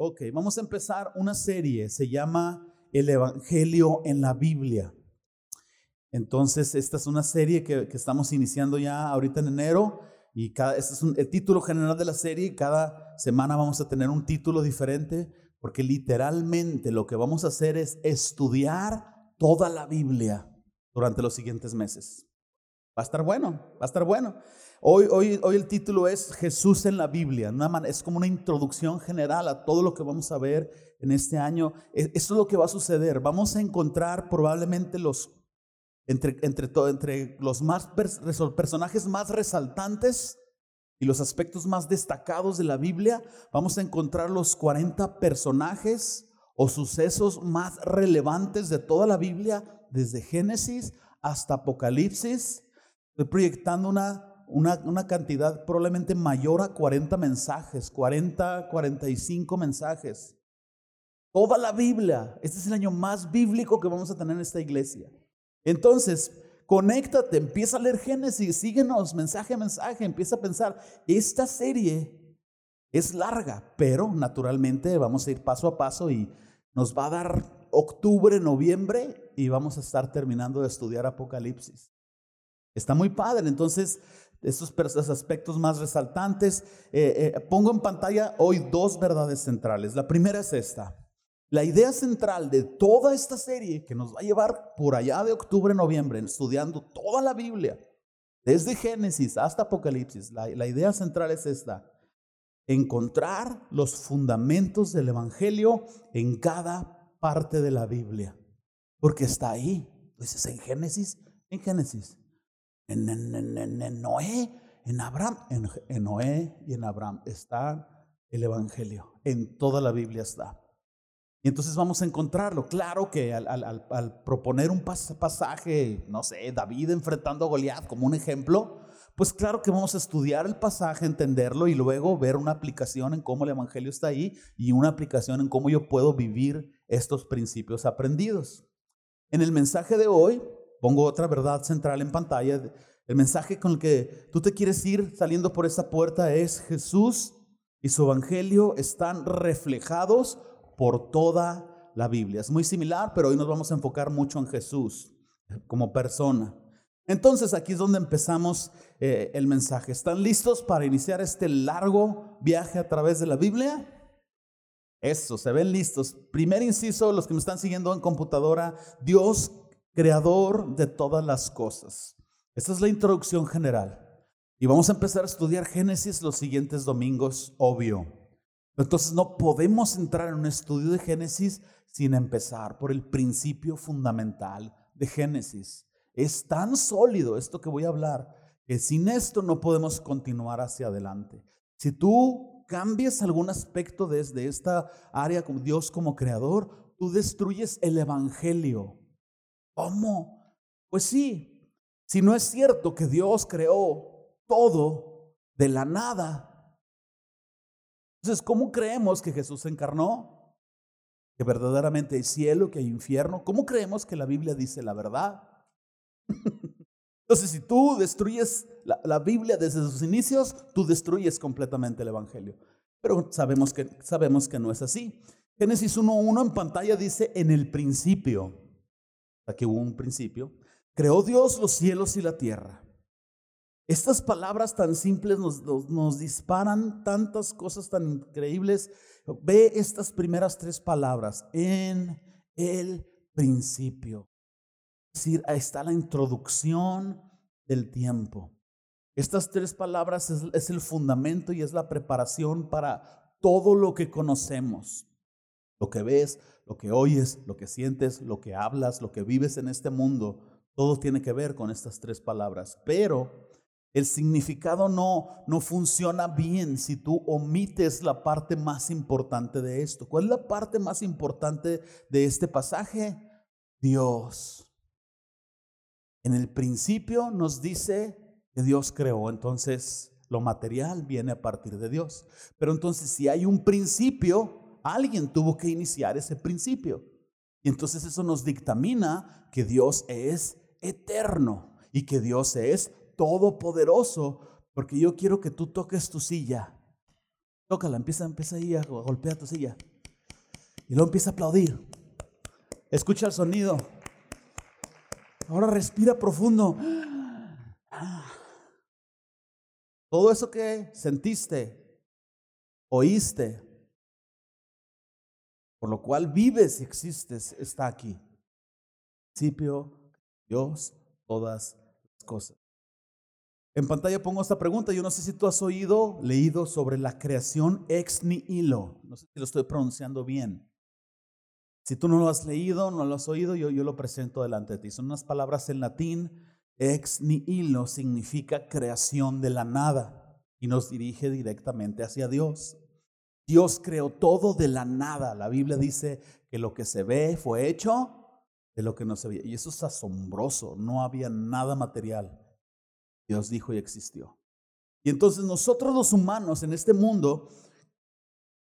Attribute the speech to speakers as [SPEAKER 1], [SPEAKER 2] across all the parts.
[SPEAKER 1] Ok, vamos a empezar una serie, se llama El Evangelio en la Biblia. Entonces, esta es una serie que, estamos iniciando ya ahorita en enero y cada, este es el título general de la serie. Cada semana vamos a tener un título diferente porque literalmente lo que vamos a hacer es estudiar toda la Biblia durante los siguientes meses. Va a estar bueno, va a estar bueno. Hoy, hoy, hoy el título es Jesús en la Biblia. es como una introducción general a todo lo que vamos a ver en este año. E, eso es lo que va a suceder. Vamos a encontrar probablemente los, entre, entre, entre los más personajes más resaltantes y los aspectos más destacados de la Biblia. Vamos a encontrar los 40 personajes o sucesos más relevantes de toda la Biblia, desde Génesis hasta Apocalipsis Estoy proyectando una, una, cantidad probablemente mayor a 40 mensajes, 40, 45 mensajes. Toda la Biblia. Este es el año más bíblico que vamos a tener en esta iglesia. Entonces, conéctate, empieza a leer Génesis, síguenos, mensaje a mensaje, empieza a pensar, esta serie es larga, pero naturalmente vamos a ir paso a paso y nos va a dar octubre, noviembre y vamos a estar terminando de estudiar Apocalipsis. Está muy padre. Entonces, estos, aspectos más resaltantes, eh, eh, pongo en pantalla hoy dos verdades centrales. La primera es esta. La idea central de toda esta serie que nos va a llevar por allá de octubre, noviembre, estudiando toda la Biblia, desde Génesis hasta Apocalipsis, la, la idea central es esta. Encontrar los fundamentos del Evangelio en cada parte de la Biblia. Porque está ahí. Pues en Génesis, en Génesis en, Noé, en Abraham, en, Noé y en Abraham está el Evangelio. En toda la Biblia está. Y entonces vamos a encontrarlo. Claro que al, proponer un pasaje, no sé, David enfrentando a Goliat como un ejemplo, pues claro que vamos a estudiar el pasaje, entenderlo y luego ver una aplicación en cómo el Evangelio está ahí y una aplicación en cómo yo puedo vivir estos principios aprendidos. En el mensaje de hoy pongo otra verdad central en pantalla. El mensaje con el que tú te quieres ir saliendo por esa puerta es Jesús y su evangelio están reflejados por toda la Biblia. Es muy similar, pero hoy nos vamos a enfocar mucho en Jesús como persona. Entonces aquí es donde empezamos eh, el mensaje. ¿Están listos para iniciar este largo viaje a través de la Biblia? Eso, se ven listos. Primer inciso, los que me están siguiendo en computadora, Dios creador de todas las cosas. Esta es la introducción general. Y vamos a empezar a estudiar Génesis los siguientes domingos, obvio. Entonces no podemos entrar en un estudio de Génesis sin empezar por el principio fundamental de Génesis. Es tan sólido esto que voy a hablar que sin esto no podemos continuar hacia adelante. Si tú cambias algún aspecto desde esta área como Dios como creador, tú destruyes el evangelio. ¿Cómo? Pues sí, si no es cierto que Dios creó todo de la nada, entonces, ¿cómo creemos que Jesús se encarnó? Que verdaderamente hay cielo, que hay infierno. ¿Cómo creemos que la Biblia dice la verdad? Entonces, si tú destruyes la, la, Biblia desde sus inicios, tú destruyes completamente el Evangelio. Pero sabemos que, sabemos que no es así. Génesis 1.1 en pantalla dice, en el principio que hubo un principio, creó Dios los cielos y la tierra. Estas palabras tan simples nos, disparan tantas cosas tan increíbles. Ve estas primeras tres palabras, en el principio. Es decir, ahí está la introducción del tiempo. Estas tres palabras es el fundamento y es la preparación para todo lo que conocemos. Lo que ves, lo que oyes, lo que sientes, lo que hablas, lo que vives en este mundo, todo tiene que ver con estas tres palabras. Pero el significado no, no funciona bien si tú omites la parte más importante de esto. ¿Cuál es la parte más importante de este pasaje? Dios. En el principio nos dice que Dios creó, entonces lo material viene a partir de Dios. Pero entonces si hay un principio, alguien tuvo que iniciar ese principio. Y entonces eso nos dictamina que Dios es eterno y que Dios es todopoderoso, porque yo quiero que tú toques tu silla. Tócala, empieza, empieza ahí a golpear tu silla. Y luego empieza a aplaudir. Escucha el sonido. Ahora respira profundo. Todo eso que sentiste, oíste, por lo cual vives y existes, está aquí. Principio, Dios, todas las cosas. En pantalla pongo esta pregunta. Yo no sé si tú has oído, leído sobre la creación ex nihilo. No sé si lo estoy pronunciando bien. Si tú no lo has leído, no lo has oído, yo, yo lo presento delante de ti. Son unas palabras en latín. Ex nihilo significa creación de la nada y nos dirige directamente hacia Dios. Dios creó todo de la nada. La Biblia dice que lo que se ve fue hecho de lo que no se veía. Y eso es asombroso. No había nada material. Dios dijo y existió. Y entonces nosotros los humanos en este mundo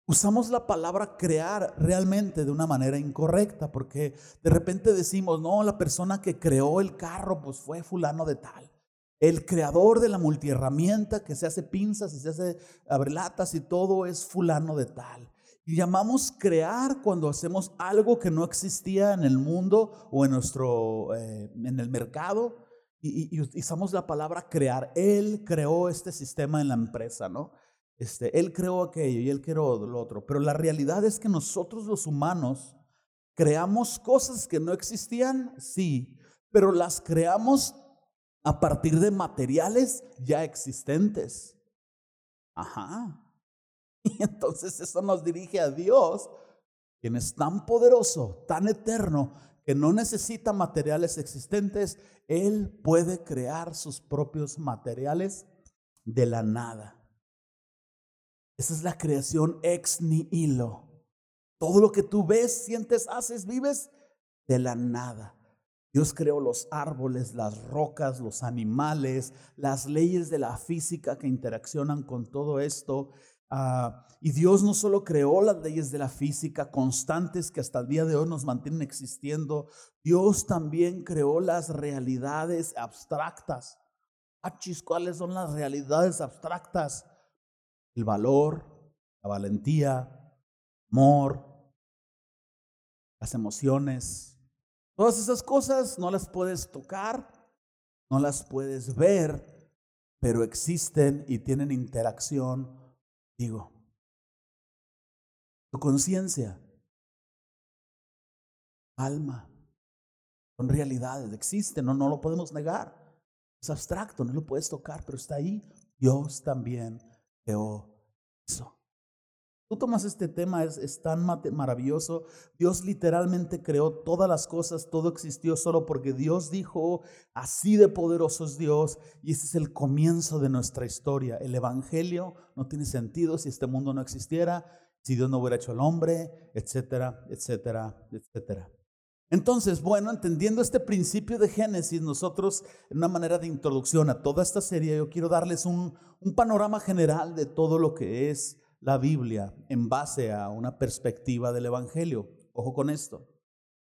[SPEAKER 1] usamos la palabra crear realmente de una manera incorrecta, porque de repente decimos, no, la persona que creó el carro pues fue fulano de tal. El creador de la multiherramienta que se hace pinzas y se hace abrelatas y todo es fulano de tal. Y llamamos crear cuando hacemos algo que no existía en el mundo o en nuestro eh, en el mercado y, usamos la palabra crear. Él creó este sistema en la empresa, ¿no? Este, él creó aquello y él creó lo otro. Pero la realidad es que nosotros los humanos creamos cosas que no existían, sí, pero las creamos a partir de materiales ya existentes. Ajá. Y entonces eso nos dirige a Dios, quien es tan poderoso, tan eterno, que no necesita materiales existentes, Él puede crear sus propios materiales de la nada. Esa es la creación ex nihilo. Todo lo que tú ves, sientes, haces, vives de la nada. Dios creó los árboles, las rocas, los animales, las leyes de la física que interaccionan con todo esto. Ah, y Dios no solo creó las leyes de la física constantes que hasta el día de hoy nos mantienen existiendo, Dios también creó las realidades abstractas. Achis, ¿cuáles son las realidades abstractas? El valor, la valentía, amor, las emociones. Todas esas cosas no las puedes tocar, no las puedes ver, pero existen y tienen interacción Digo, Tu conciencia, alma, son realidades, existen, no, no lo podemos negar. Es abstracto, no lo puedes tocar, pero está ahí. Dios también creó eso. Tú tomas este tema, es, tan maravilloso. Dios literalmente creó todas las cosas, todo existió solo porque Dios dijo, así de poderoso es Dios. Y ese es el comienzo de nuestra historia. El Evangelio no tiene sentido si este mundo no existiera, si Dios no hubiera hecho al hombre, etcétera, etcétera, etcétera. Entonces, bueno, entendiendo este principio de Génesis, nosotros, en una manera de introducción a toda esta serie, yo quiero darles un, un panorama general de todo lo que es la Biblia en base a una perspectiva del Evangelio. Ojo con esto.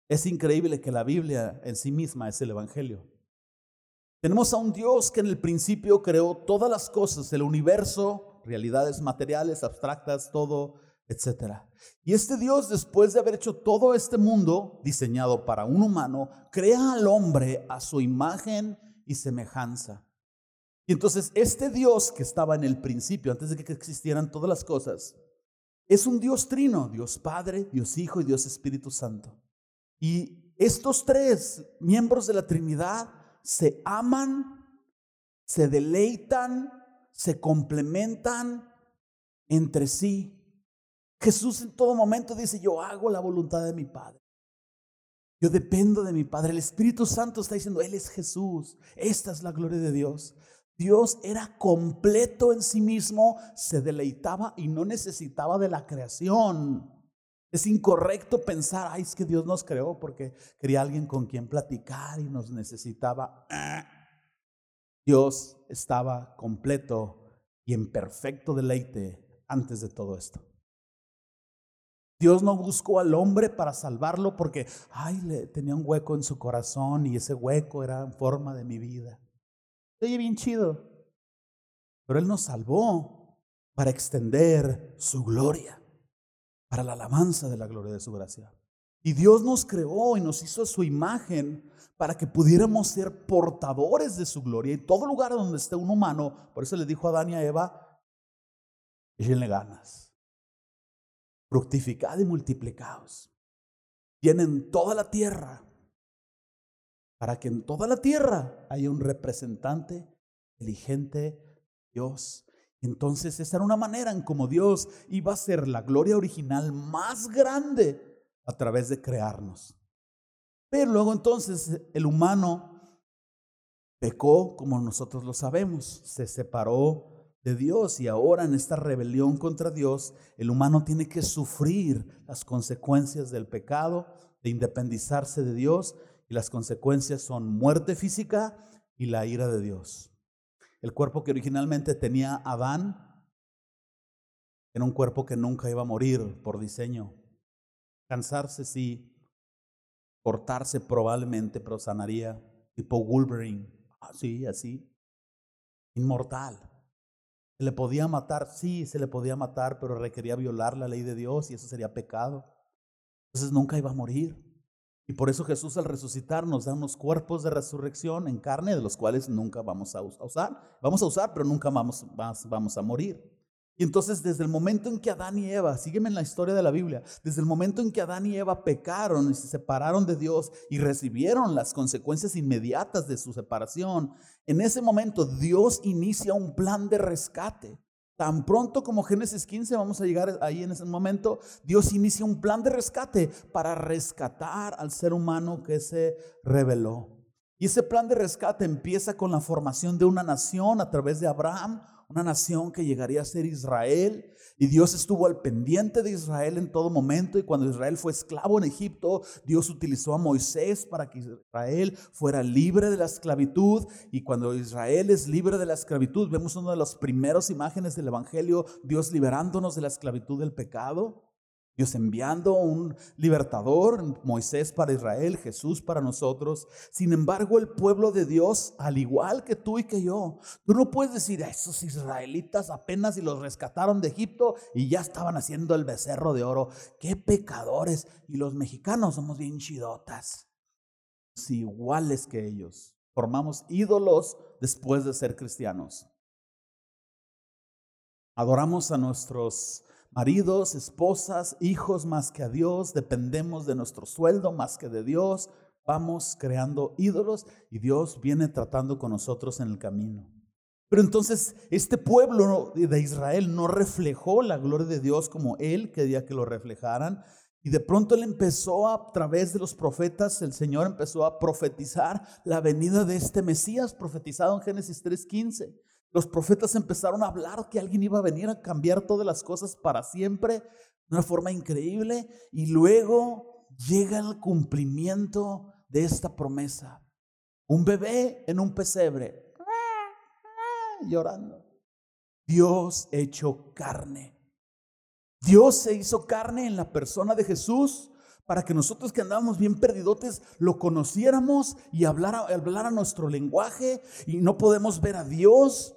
[SPEAKER 1] Es increíble que la Biblia en sí misma es el Evangelio. Tenemos a un Dios que en el principio creó todas las cosas, el universo, realidades materiales, abstractas, todo, etc. Y este Dios, después de haber hecho todo este mundo diseñado para un humano, crea al hombre a su imagen y semejanza. Y entonces este Dios que estaba en el principio, antes de que existieran todas las cosas, es un Dios trino, Dios Padre, Dios Hijo y Dios Espíritu Santo. Y estos tres miembros de la Trinidad se aman, se deleitan, se complementan entre sí. Jesús en todo momento dice, yo hago la voluntad de mi Padre. Yo dependo de mi Padre. El Espíritu Santo está diciendo, Él es Jesús. Esta es la gloria de Dios. Dios era completo en sí mismo, se deleitaba y no necesitaba de la creación. Es incorrecto pensar, ay, es que Dios nos creó porque quería alguien con quien platicar y nos necesitaba. Dios estaba completo y en perfecto deleite antes de todo esto. Dios no buscó al hombre para salvarlo porque, ay, le, tenía un hueco en su corazón y ese hueco era en forma de mi vida. Oye, bien chido. Pero Él nos salvó para extender su gloria. para la alabanza de la gloria de su gracia. Y Dios nos creó y nos hizo su imagen para que pudiéramos ser portadores de su gloria. Y todo lugar donde esté un humano, por eso le dijo a Adán y a Eva, échenle ganas, fructificad y multiplicaos. Tienen toda la tierra para que en toda la tierra haya un representante inteligente, Dios. Entonces esa era una manera en como Dios iba a ser la gloria original más grande a través de crearnos. Pero luego entonces el humano pecó como nosotros lo sabemos, se separó de Dios y ahora en esta rebelión contra Dios el humano tiene que sufrir las consecuencias del pecado, de independizarse de Dios y las consecuencias son muerte física y la ira de Dios. El cuerpo que originalmente tenía Adán era un cuerpo que nunca iba a morir por diseño. Cansarse sí, cortarse probablemente, pero sanaría, tipo Wolverine, así, así, inmortal. ¿Se le podía matar? Sí, se le podía matar, pero requería violar la ley de Dios y eso sería pecado. Entonces nunca iba a morir. Y por eso Jesús al resucitar nos da unos cuerpos de resurrección en carne de los cuales nunca vamos a usar. Vamos a usar, pero nunca vamos, a morir. Y entonces desde el momento en que Adán y Eva, sígueme en la historia de la Biblia, desde el momento en que Adán y Eva pecaron y se separaron de Dios y recibieron las consecuencias inmediatas de su separación, en ese momento Dios inicia un plan de rescate. Tan pronto como Génesis 15, vamos a llegar ahí en ese momento, Dios inicia un plan de rescate para rescatar al ser humano que se rebeló. Y ese plan de rescate empieza con la formación de una nación a través de Abraham, una nación que llegaría a ser Israel. Y Dios estuvo al pendiente de Israel en todo momento. Y cuando Israel fue esclavo en Egipto, Dios utilizó a Moisés para que Israel fuera libre de la esclavitud. Y cuando Israel es libre de la esclavitud, vemos una de las primeras imágenes del Evangelio, Dios liberándonos de la esclavitud del pecado. Dios enviando un libertador, Moisés para Israel, Jesús para nosotros. Sin embargo, el pueblo de Dios, al igual que tú y que yo, tú no puedes decir a esos israelitas apenas y los rescataron de Egipto y ya estaban haciendo el becerro de oro. Qué pecadores. Y los mexicanos somos bien chidotas, iguales que ellos. Formamos ídolos después de ser cristianos. Adoramos a nuestros maridos, esposas, hijos más que a Dios, dependemos de nuestro sueldo más que de Dios, vamos creando ídolos y Dios viene tratando con nosotros en el camino. Pero entonces este pueblo de Israel no reflejó la gloria de Dios como él quería que lo reflejaran. Y de pronto él empezó a, través de los profetas, el Señor empezó a profetizar la venida de este Mesías, profetizado en Génesis 3.15. Los profetas empezaron a hablar que alguien iba a venir a cambiar todas las cosas para siempre de una forma increíble y luego llega el cumplimiento de esta promesa. Un bebé en un pesebre llorando. Dios hecho carne. Dios se hizo carne en la persona de Jesús para que nosotros que andábamos bien perdidotes lo conociéramos y hablara, hablara nuestro lenguaje y no podemos ver a Dios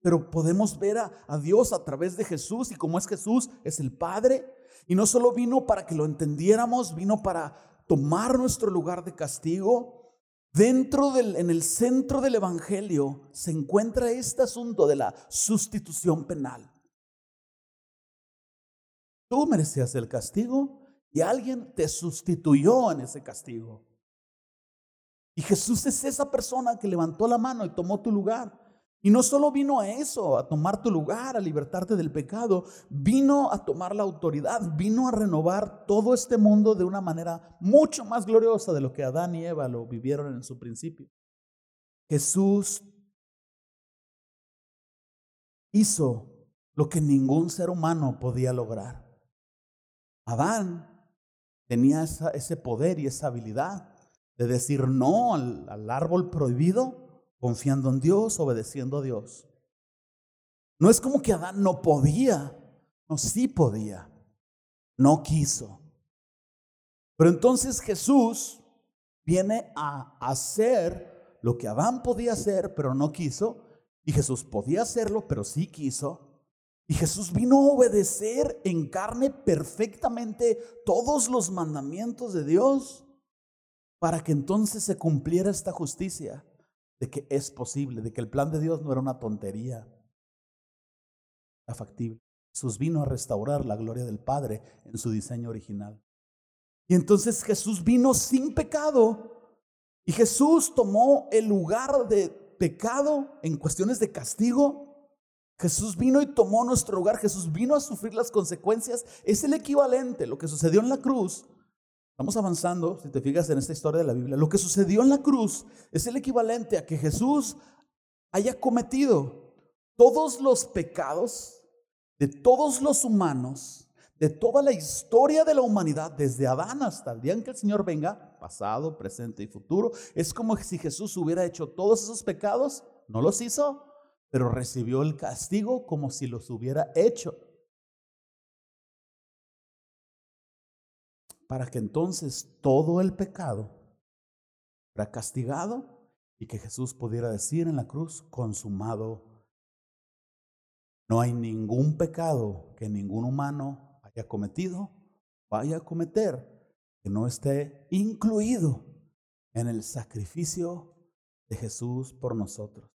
[SPEAKER 1] pero podemos ver a, Dios a través de Jesús y como es Jesús, es el Padre. Y no solo vino para que lo entendiéramos, vino para tomar nuestro lugar de castigo. Dentro del, en el centro del Evangelio se encuentra este asunto de la sustitución penal. Tú merecías el castigo y alguien te sustituyó en ese castigo. Y Jesús es esa persona que levantó la mano y tomó tu lugar. Y no solo vino a eso, a tomar tu lugar, a libertarte del pecado, vino a tomar la autoridad, vino a renovar todo este mundo de una manera mucho más gloriosa de lo que Adán y Eva lo vivieron en su principio. Jesús hizo lo que ningún ser humano podía lograr. Adán tenía ese poder y esa habilidad de decir no al árbol prohibido confiando en Dios, obedeciendo a Dios. No es como que Adán no podía, no, sí podía, no quiso. Pero entonces Jesús viene a hacer lo que Adán podía hacer, pero no quiso, y Jesús podía hacerlo, pero sí quiso. Y Jesús vino a obedecer en carne perfectamente todos los mandamientos de Dios para que entonces se cumpliera esta justicia de que es posible, de que el plan de Dios no era una tontería, era factible. Jesús vino a restaurar la gloria del Padre en su diseño original. Y entonces Jesús vino sin pecado y Jesús tomó el lugar de pecado en cuestiones de castigo. Jesús vino y tomó nuestro lugar, Jesús vino a sufrir las consecuencias. Es el equivalente, lo que sucedió en la cruz. Estamos avanzando, si te fijas en esta historia de la Biblia, lo que sucedió en la cruz es el equivalente a que Jesús haya cometido todos los pecados de todos los humanos, de toda la historia de la humanidad, desde Adán hasta el día en que el Señor venga, pasado, presente y futuro. Es como si Jesús hubiera hecho todos esos pecados, no los hizo, pero recibió el castigo como si los hubiera hecho. Para que entonces todo el pecado fuera castigado y que Jesús pudiera decir en la cruz, consumado no hay ningún pecado que ningún humano haya cometido, vaya a cometer, que no esté incluido en el sacrificio de Jesús por nosotros.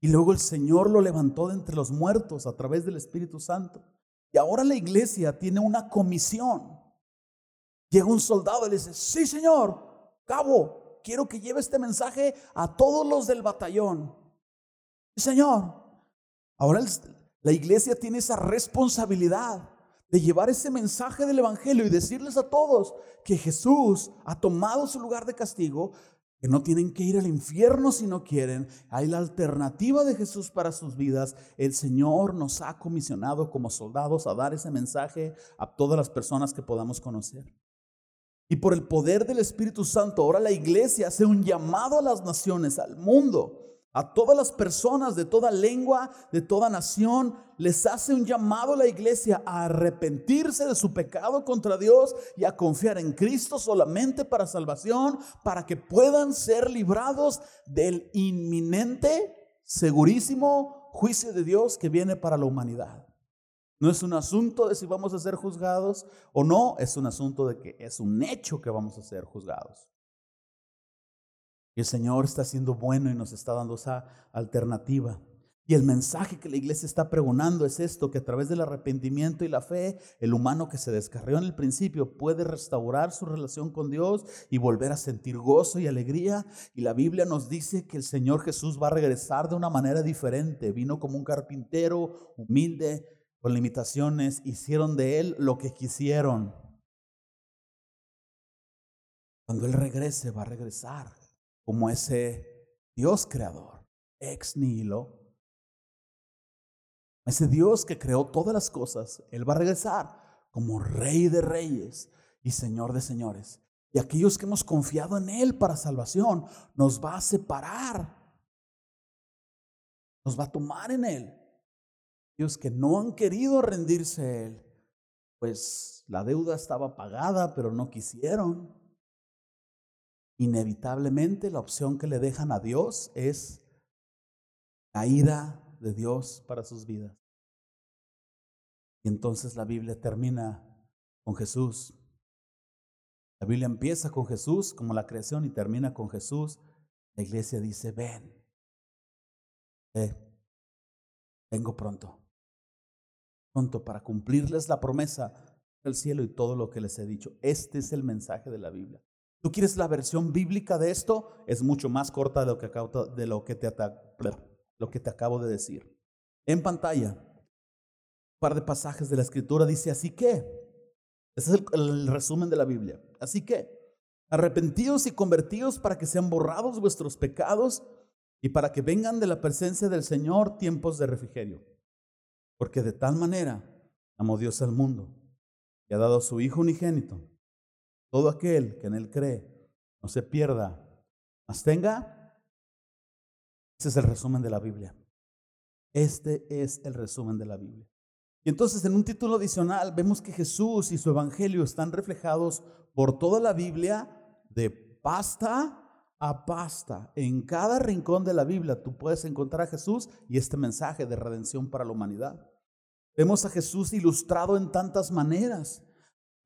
[SPEAKER 1] Y luego el Señor lo levantó de entre los muertos a través del Espíritu Santo. Y ahora la iglesia tiene una comisión. Llega un soldado y le dice, sí Señor, cabo, quiero que lleve este mensaje a todos los del batallón. Señor, ahora la iglesia tiene esa responsabilidad de llevar ese mensaje del Evangelio y decirles a todos que Jesús ha tomado su lugar de castigo, que no tienen que ir al infierno si no quieren. Hay la alternativa de Jesús para sus vidas. El Señor nos ha comisionado como soldados a dar ese mensaje a todas las personas que podamos conocer. Y por el poder del Espíritu Santo, ahora la iglesia hace un llamado a las naciones, al mundo, a todas las personas de toda lengua, de toda nación, les hace un llamado a la iglesia a arrepentirse de su pecado contra Dios y a confiar en Cristo solamente para salvación, para que puedan ser librados del inminente, segurísimo juicio de Dios que viene para la humanidad. No es un asunto de si vamos a ser juzgados o no, es un asunto de que es un hecho que vamos a ser juzgados. Y el Señor está siendo bueno y nos está dando esa alternativa. Y el mensaje que la iglesia está pregonando es esto, que a través del arrepentimiento y la fe, el humano que se descarrió en el principio puede restaurar su relación con Dios y volver a sentir gozo y alegría. Y la Biblia nos dice que el Señor Jesús va a regresar de una manera diferente. Vino como un carpintero humilde, con limitaciones, hicieron de él lo que quisieron. Cuando Él regrese, va a regresar como ese Dios creador, ex nihilo. Ese Dios que creó todas las cosas, Él va a regresar como Rey de reyes y Señor de señores. Y aquellos que hemos confiado en Él para salvación, nos va a separar. Nos va a tomar en Él. Aquellos que no han querido rendirse a Él, pues la deuda estaba pagada, pero no quisieron inevitablemente la opción que le dejan a Dios es la ira de Dios para sus vidas. Y entonces la Biblia termina con Jesús. La Biblia empieza con Jesús como la creación y termina con Jesús. La iglesia dice, ven, vengo pronto, pronto para cumplirles la promesa del cielo y todo lo que les he dicho. Este es el mensaje de la Biblia. ¿Tú quieres la versión bíblica de esto? Es mucho más corta de lo que, de lo que, te, lo que te acabo de decir. En pantalla, un par de pasajes de la escritura dice, así que, ese es el, resumen de la Biblia, así que, arrepentidos y convertidos para que sean borrados vuestros pecados y para que vengan de la presencia del Señor tiempos de refrigerio. Porque de tal manera amó Dios al mundo y ha dado a su Hijo unigénito todo aquel que en Él cree no se pierda, mas tenga. Ese es el resumen de la Biblia. Este es el resumen de la Biblia. Y entonces en un título adicional vemos que Jesús y su Evangelio están reflejados por toda la Biblia de pasta a pasta. En cada rincón de la Biblia tú puedes encontrar a Jesús y este mensaje de redención para la humanidad. Vemos a Jesús ilustrado en tantas maneras.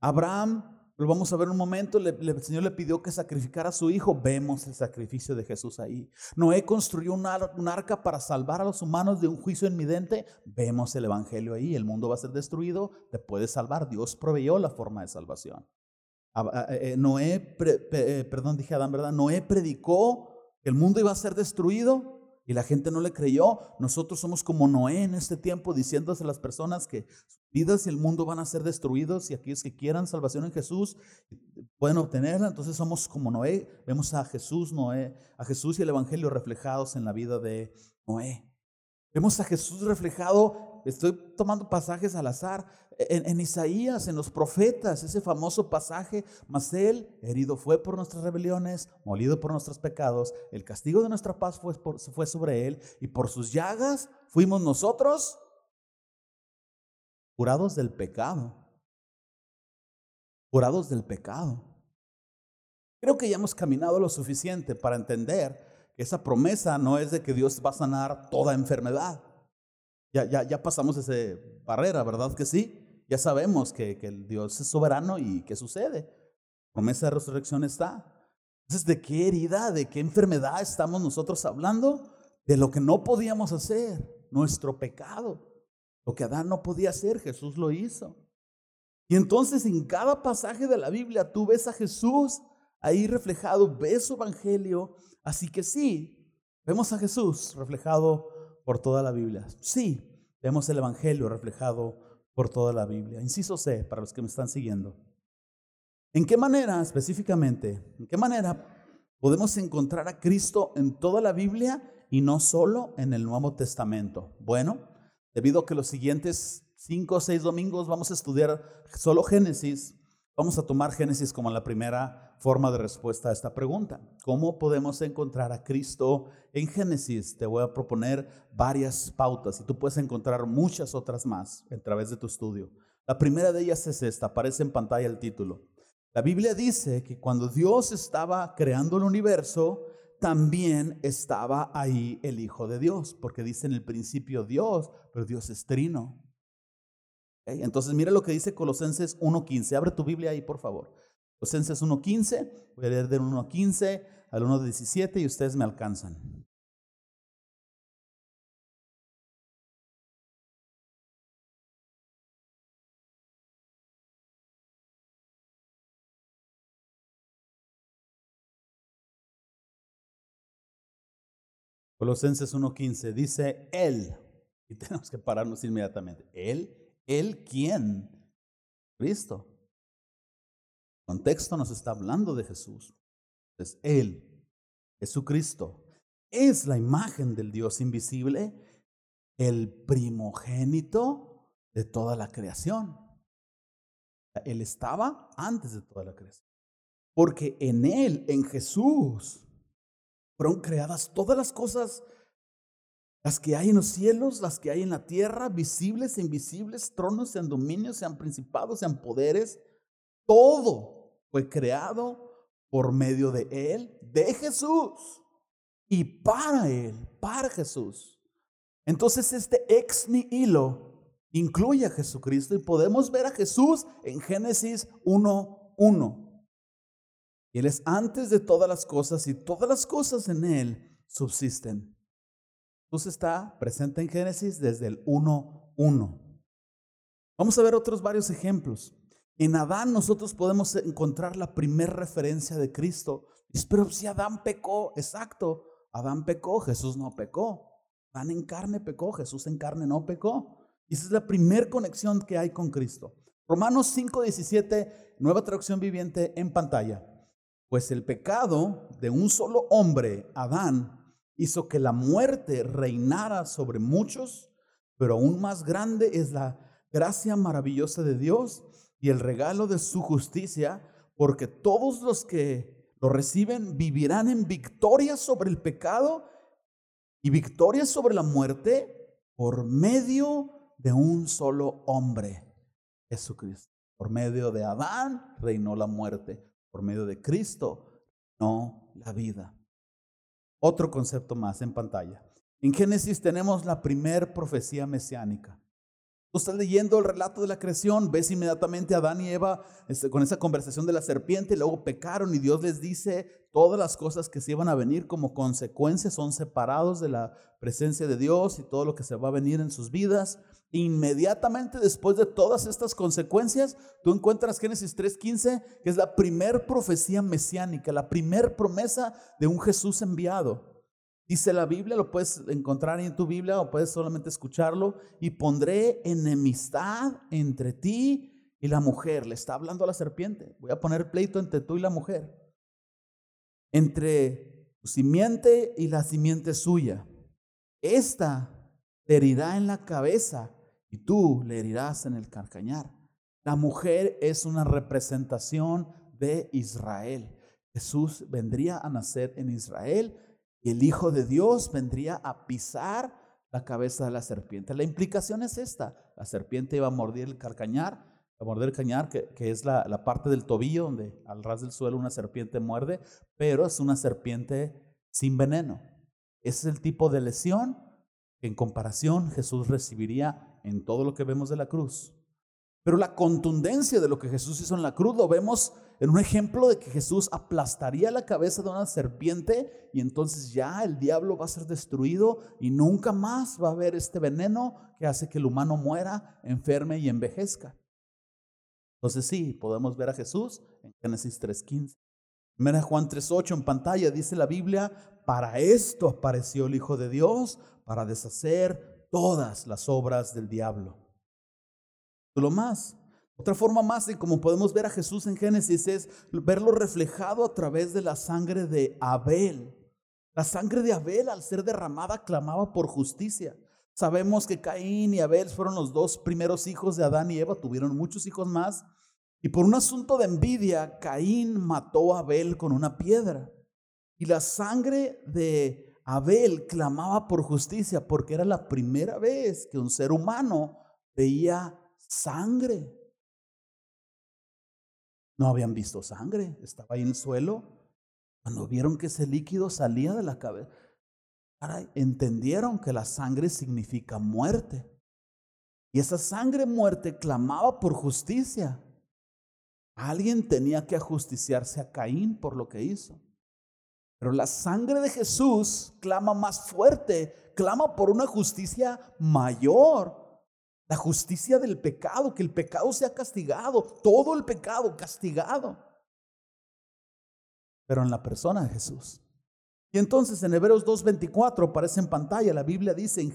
[SPEAKER 1] Abraham, lo vamos a ver un momento, el Señor le pidió que sacrificara a su hijo. Vemos el sacrificio de Jesús ahí. Noé construyó un, arca para salvar a los humanos de un juicio inminente. Vemos el Evangelio ahí. El mundo va a ser destruido, te puede salvar. Dios proveyó la forma de salvación. Eh, Noé, eh, perdón, dije Adán, ¿verdad? Noé predicó que el mundo iba a ser destruido y la gente no le creyó. Nosotros somos como Noé en este tiempo, diciéndose a las personas que sus vidas y el mundo van a ser destruidos y aquellos que quieran salvación en Jesús pueden obtenerla. Entonces somos como Noé. Vemos a Jesús, Noé, a Jesús y el Evangelio reflejados en la vida de Noé. Vemos a Jesús reflejado, estoy tomando pasajes al azar, en, Isaías, en los profetas, ese famoso pasaje, mas Él herido fue por nuestras rebeliones, molido por nuestros pecados, el castigo de nuestra paz fue, fue sobre Él, y por sus llagas fuimos nosotros curados del pecado, curados del pecado. Creo que ya hemos caminado lo suficiente para entender que esa promesa no es de que Dios va a sanar toda enfermedad. Ya, ya, ya pasamos esa barrera, ¿verdad que sí? Ya sabemos que, que el Dios es soberano y qué sucede. Promesa de resurrección está. Entonces, ¿de qué herida, de qué enfermedad estamos nosotros hablando? De lo que no podíamos hacer, nuestro pecado. Lo que Adán no podía hacer, Jesús lo hizo. Y entonces en cada pasaje de la Biblia tú ves a Jesús ahí reflejado, ves su evangelio. Así que sí, vemos a Jesús reflejado por toda la Biblia. Sí, vemos el evangelio reflejado por toda la Biblia. Inciso C, para los que me están siguiendo. ¿En qué manera específicamente, en qué manera podemos encontrar a Cristo en toda la Biblia y no solo en el Nuevo Testamento? Bueno, debido a que los siguientes cinco o seis domingos vamos a estudiar solo Génesis, vamos a tomar Génesis como la primera forma de respuesta a esta pregunta. ¿Cómo podemos encontrar a Cristo en Génesis? Te voy a proponer varias pautas y tú puedes encontrar muchas otras más a través de tu estudio. La primera de ellas es esta, aparece en pantalla el título. La Biblia dice que cuando Dios estaba creando el universo, también estaba ahí el Hijo de Dios, porque dice en el principio Dios, pero Dios es trino. Entonces mira lo que dice Colosenses 1.15. Abre tu Biblia ahí, por favor. Colosenses 1.15, voy a leer del 1.15 al 1.17 y ustedes me alcanzan. Colosenses 1.15 dice Él, y tenemos que pararnos inmediatamente. Él, Él, ¿quién? Cristo contexto nos está hablando de Jesús. Es Él, Jesucristo, es la imagen del Dios invisible, el primogénito de toda la creación. Él estaba antes de toda la creación. Porque en Él, en Jesús, fueron creadas todas las cosas, las que hay en los cielos, las que hay en la tierra, visibles e invisibles, tronos, sean dominios, sean principados, sean poderes, todo fue creado por medio de Él, de Jesús, y para Él, para Jesús. Entonces este ex nihilo incluye a Jesucristo y podemos ver a Jesús en Génesis 1.1. Y Él es antes de todas las cosas y todas las cosas en Él subsisten. Jesús está presente en Génesis desde el 1.1. Vamos a ver otros varios ejemplos. En Adán nosotros podemos encontrar la primera referencia de Cristo. Pero si Adán pecó, exacto, Adán pecó, Jesús no pecó. Adán en carne pecó, Jesús en carne no pecó. Y esa es la primera conexión que hay con Cristo. Romanos 5:17, nueva traducción viviente en pantalla. Pues el pecado de un solo hombre, Adán, hizo que la muerte reinara sobre muchos, pero aún más grande es la gracia maravillosa de Dios y el regalo de su justicia, porque todos los que lo reciben vivirán en victoria sobre el pecado y victoria sobre la muerte por medio de un solo hombre, Jesucristo. Por medio de Adán reinó la muerte, por medio de Cristo no la vida. Otro concepto más en pantalla. En Génesis tenemos la primer profecía mesiánica. Tú estás leyendo el relato de la creación, ves inmediatamente a Adán y Eva este, con esa conversación de la serpiente, luego pecaron y Dios les dice todas las cosas que se iban a venir como consecuencia, son separados de la presencia de Dios y todo lo que se va a venir en sus vidas. Inmediatamente después de todas estas consecuencias, tú encuentras Génesis 3.15, que es la primer profecía mesiánica, la primer promesa de un Jesús enviado. Dice la Biblia, lo puedes encontrar en tu Biblia o puedes solamente escucharlo. Y pondré enemistad entre ti y la mujer. Le está hablando a la serpiente. Voy a poner pleito entre tú y la mujer. Entre tu simiente y la simiente suya. Esta te herirá en la cabeza y tú le herirás en el carcañar. La mujer es una representación de Israel. Jesús vendría a nacer en Israel y el Hijo de Dios vendría a pisar la cabeza de la serpiente. La implicación es esta. La serpiente iba a morder el carcañar, a morder el cañar, que, es la, parte del tobillo donde al ras del suelo una serpiente muerde, pero es una serpiente sin veneno. Ese es el tipo de lesión que en comparación Jesús recibiría en todo lo que vemos de la cruz. Pero la contundencia de lo que Jesús hizo en la cruz lo vemos en un ejemplo de que Jesús aplastaría la cabeza de una serpiente y entonces ya el diablo va a ser destruido y nunca más va a haber este veneno que hace que el humano muera, enferme y envejezca. Entonces sí, podemos ver a Jesús en Génesis 3.15. Mira Juan 3.8 en pantalla, dice la Biblia, para esto apareció el Hijo de Dios, para deshacer todas las obras del diablo. Lo más, otra forma más de como podemos ver a Jesús en Génesis es verlo reflejado a través de la sangre de Abel. La sangre de Abel al ser derramada clamaba por justicia. Sabemos que Caín y Abel fueron los dos primeros hijos de Adán y Eva, tuvieron muchos hijos más. Y por un asunto de envidia, Caín mató a Abel con una piedra. Y la sangre de Abel clamaba por justicia porque era la primera vez que un ser humano veía sangre. No habían visto sangre, estaba ahí en el suelo. Cuando vieron que ese líquido salía de la cabeza, entendieron que la sangre significa muerte. Y esa sangre muerte clamaba por justicia. Alguien tenía que ajusticiarse a Caín por lo que hizo. Pero la sangre de Jesús clama más fuerte, clama por una justicia mayor. La justicia del pecado, que el pecado sea castigado, todo el pecado castigado. Pero en la persona de Jesús. Y entonces en Hebreos 2.24 aparece en pantalla, la Biblia dice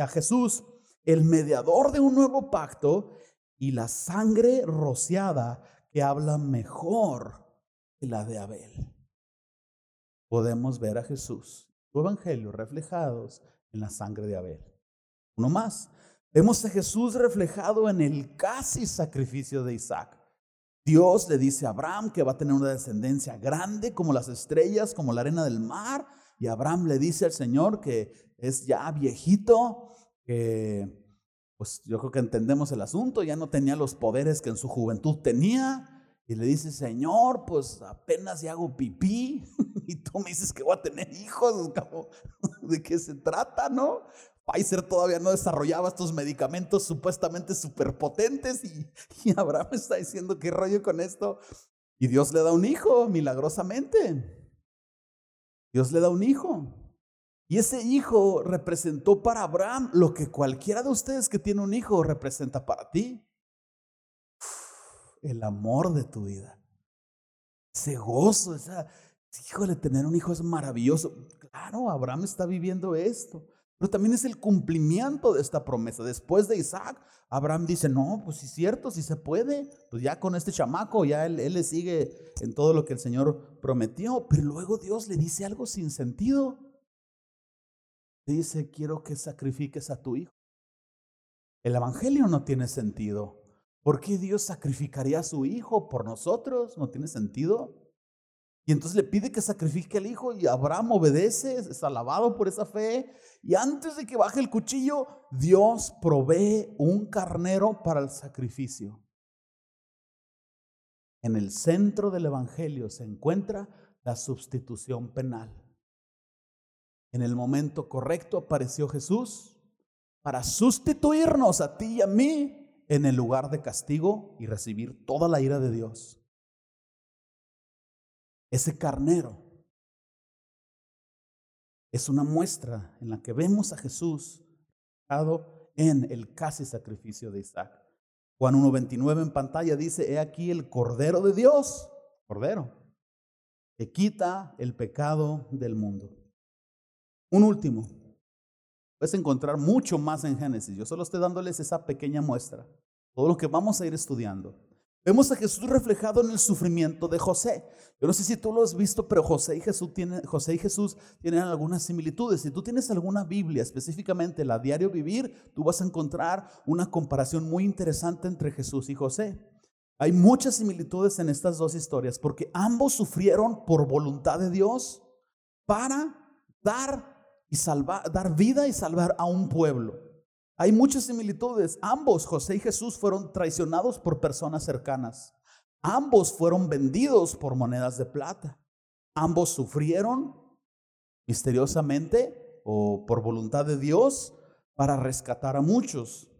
[SPEAKER 1] a Jesús, el mediador de un nuevo pacto y la sangre rociada que habla mejor que la de Abel. Podemos ver a Jesús, su evangelio reflejados en la sangre de Abel. Uno más, Vemos a Jesús reflejado en el casi sacrificio de Isaac. Dios le dice a Abraham que va a tener una descendencia grande como las estrellas, como la arena del mar. Y Abraham le dice al Señor que es ya viejito, que pues yo creo que entendemos el asunto, ya no tenía los poderes que en su juventud tenía. Y le dice, Señor, pues apenas ya hago pipí y tú me dices que voy a tener hijos. ¿De qué se trata, no? Pfizer todavía no desarrollaba estos medicamentos supuestamente superpotentes y, y Abraham está diciendo, ¿qué rollo con esto? Y Dios le da un hijo milagrosamente. Dios le da un hijo. Y ese hijo representó para Abraham lo que cualquiera de ustedes que tiene un hijo representa para ti. El amor de tu vida. Ese gozo, esa, híjole, tener un hijo es maravilloso. Claro, Abraham está viviendo esto. Pero también es el cumplimiento de esta promesa. Después de Isaac, Abraham dice, no, pues sí es cierto, si se puede. Pues ya con este chamaco, ya él, él le sigue en todo lo que el Señor prometió. Pero luego Dios le dice algo sin sentido. Dice, quiero que sacrifiques a tu hijo. El Evangelio no tiene sentido. ¿Por qué Dios sacrificaría a su hijo por nosotros? No tiene sentido. Y entonces le pide que sacrifique al hijo y Abraham obedece, es alabado por esa fe. Y antes de que baje el cuchillo, Dios provee un carnero para el sacrificio. En el centro del Evangelio se encuentra la sustitución penal. En el momento correcto apareció Jesús para sustituirnos a ti y a mí en el lugar de castigo y recibir toda la ira de Dios. Ese carnero es una muestra en la que vemos a Jesús en el casi sacrificio de Isaac. Juan 1.29 en pantalla dice, he aquí el Cordero de Dios, Cordero, que quita el pecado del mundo. Un último, puedes encontrar mucho más en Génesis, yo solo estoy dándoles esa pequeña muestra, todo lo que vamos a ir estudiando. Vemos a Jesús reflejado en el sufrimiento de José. Yo no sé si tú lo has visto, pero José y Jesús, tienen, José y Jesús tienen algunas similitudes. Si tú tienes alguna Biblia, específicamente la Diario Vivir, tú vas a encontrar una comparación muy interesante entre Jesús y José. Hay muchas similitudes en estas dos historias porque ambos sufrieron por voluntad de Dios para dar y salvar, dar vida y salvar a un pueblo. Hay muchas similitudes. Ambos, José y Jesús, fueron traicionados por personas cercanas. Ambos fueron vendidos por monedas de plata. Ambos sufrieron misteriosamente o por voluntad de Dios para rescatar a muchos.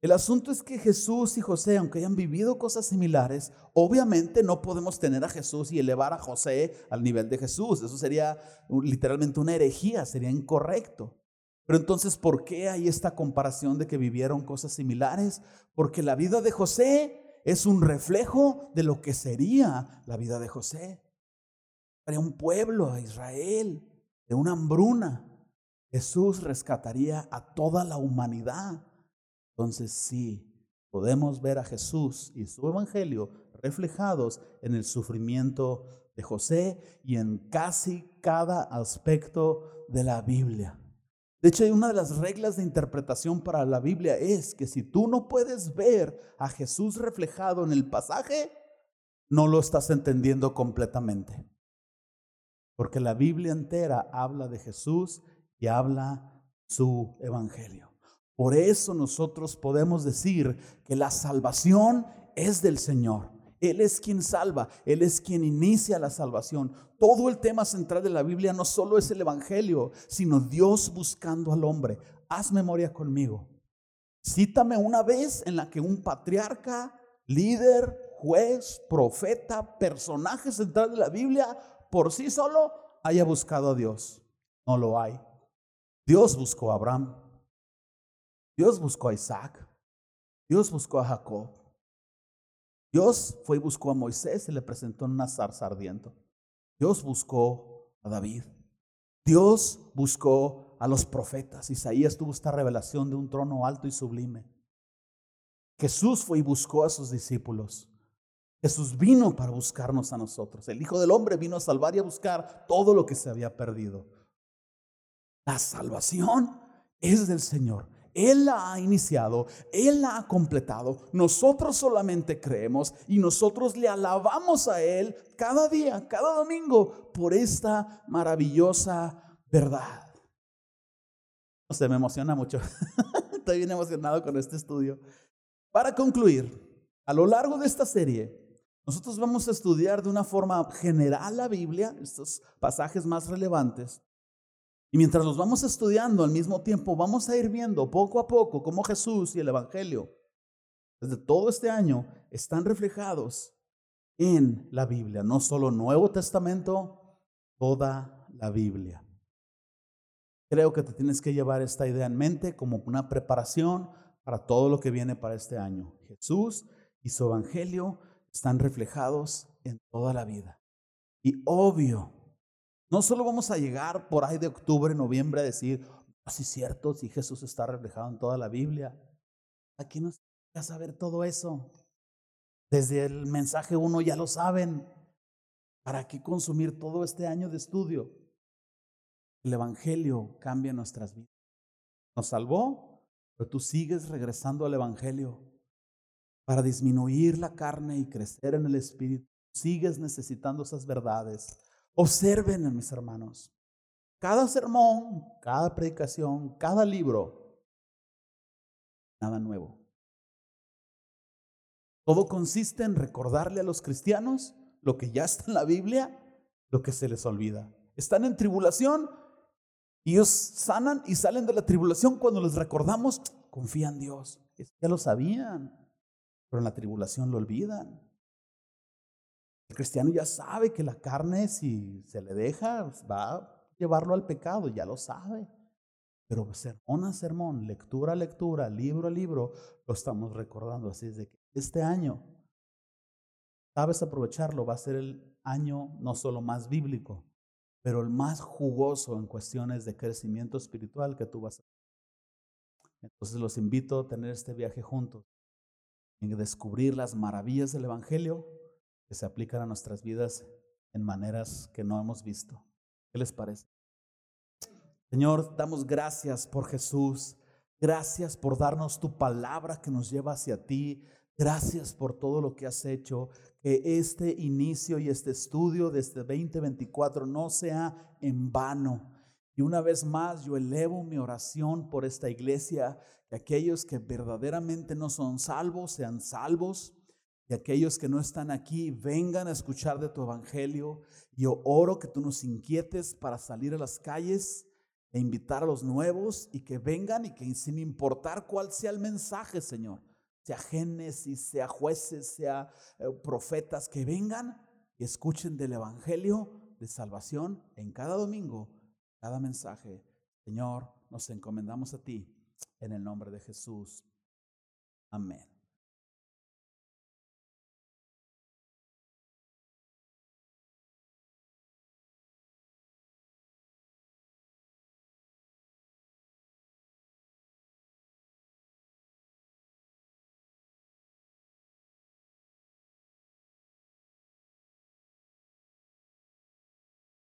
[SPEAKER 1] El asunto es que Jesús y José, aunque hayan vivido cosas similares, obviamente no podemos tener a Jesús y elevar a José al nivel de Jesús. Eso sería literalmente una herejía, sería incorrecto. Pero entonces, ¿por qué hay esta comparación de que vivieron cosas similares? Porque la vida de José es un reflejo de lo que sería la vida de José. Para un pueblo, a Israel, de una hambruna. Jesús rescataría a toda la humanidad. Entonces sí, podemos ver a Jesús y su evangelio reflejados en el sufrimiento de José y en casi cada aspecto de la Biblia. De hecho, una de las reglas de interpretación para la Biblia es que si tú no puedes ver a Jesús reflejado en el pasaje, no lo estás entendiendo completamente. Porque la Biblia entera habla de Jesús y habla su evangelio. Por eso nosotros podemos decir que la salvación es del Señor. Él es quien salva, Él es quien inicia la salvación. Todo el tema central de la Biblia no solo es el Evangelio, sino Dios buscando al hombre. Haz memoria conmigo. Cítame una vez en la que un patriarca, líder, juez, profeta, personaje central de la Biblia, por sí solo haya buscado a Dios. No lo hay. Dios buscó a Abraham. Dios buscó a Isaac. Dios buscó a Jacob. Dios fue y buscó a Moisés y le presentó en una zarza ardiente. Dios buscó a David. Dios buscó a los profetas. Isaías tuvo esta revelación de un trono alto y sublime. Jesús fue y buscó a sus discípulos. Jesús vino para buscarnos a nosotros. El Hijo del Hombre vino a salvar y a buscar todo lo que se había perdido. La salvación es del Señor. Él la ha iniciado, Él la ha completado. Nosotros solamente creemos y nosotros le alabamos a Él cada día, cada domingo, por esta maravillosa verdad. Se me emociona mucho. Estoy bien emocionado con este estudio. Para concluir, a lo largo de esta serie, nosotros vamos a estudiar de una forma general la Biblia, estos pasajes más relevantes, y mientras los vamos estudiando al mismo tiempo, vamos a ir viendo poco a poco cómo Jesús y el Evangelio, desde todo este año, están reflejados en la Biblia, no solo Nuevo Testamento, toda la Biblia. Creo que te tienes que llevar esta idea en mente como una preparación para todo lo que viene para este año. Jesús y su Evangelio están reflejados en toda la vida. Y obvio, no solo vamos a llegar por ahí de octubre, noviembre a decir, así ah, es cierto, si Jesús está reflejado en toda la Biblia. Aquí nos a saber todo eso. Desde el mensaje uno ya lo saben. ¿Para qué consumir todo este año de estudio? El Evangelio cambia nuestras vidas. Nos salvó, pero tú sigues regresando al Evangelio para disminuir la carne y crecer en el Espíritu. Sigues necesitando esas verdades Observen, mis hermanos, cada sermón, cada predicación, cada libro, nada nuevo. Todo consiste en recordarle a los cristianos lo que ya está en la Biblia, lo que se les olvida. Están en tribulación, Y ellos sanan y salen de la tribulación cuando les recordamos, confían en Dios. Ya lo sabían, pero en la tribulación lo olvidan. El cristiano ya sabe que la carne, si se le deja, va a llevarlo al pecado, ya lo sabe. Pero sermón a sermón, lectura a lectura, libro a libro, lo estamos recordando. Así es de que este año, sabes aprovecharlo, va a ser el año no solo más bíblico, pero el más jugoso en cuestiones de crecimiento espiritual que tú vas a Entonces los invito a tener este viaje juntos, en descubrir las maravillas del Evangelio que se aplican a nuestras vidas en maneras que no hemos visto. ¿Qué les parece? Señor, damos gracias por Jesús. Gracias por darnos tu palabra que nos lleva hacia ti. Gracias por todo lo que has hecho. Que este inicio y este estudio de este 2024 no sea en vano. Y una vez más yo elevo mi oración por esta iglesia, que aquellos que verdaderamente no son salvos sean salvos, y aquellos que no están aquí vengan a escuchar de tu evangelio. Yo oro que tú nos inquietes para salir a las calles e invitar a los nuevos y que vengan y que sin importar cuál sea el mensaje, Señor, sea Génesis, sea jueces, sea eh, profetas, que vengan y escuchen del Evangelio de salvación en cada domingo, cada mensaje. Señor, nos encomendamos a ti en el nombre de Jesús. Amén.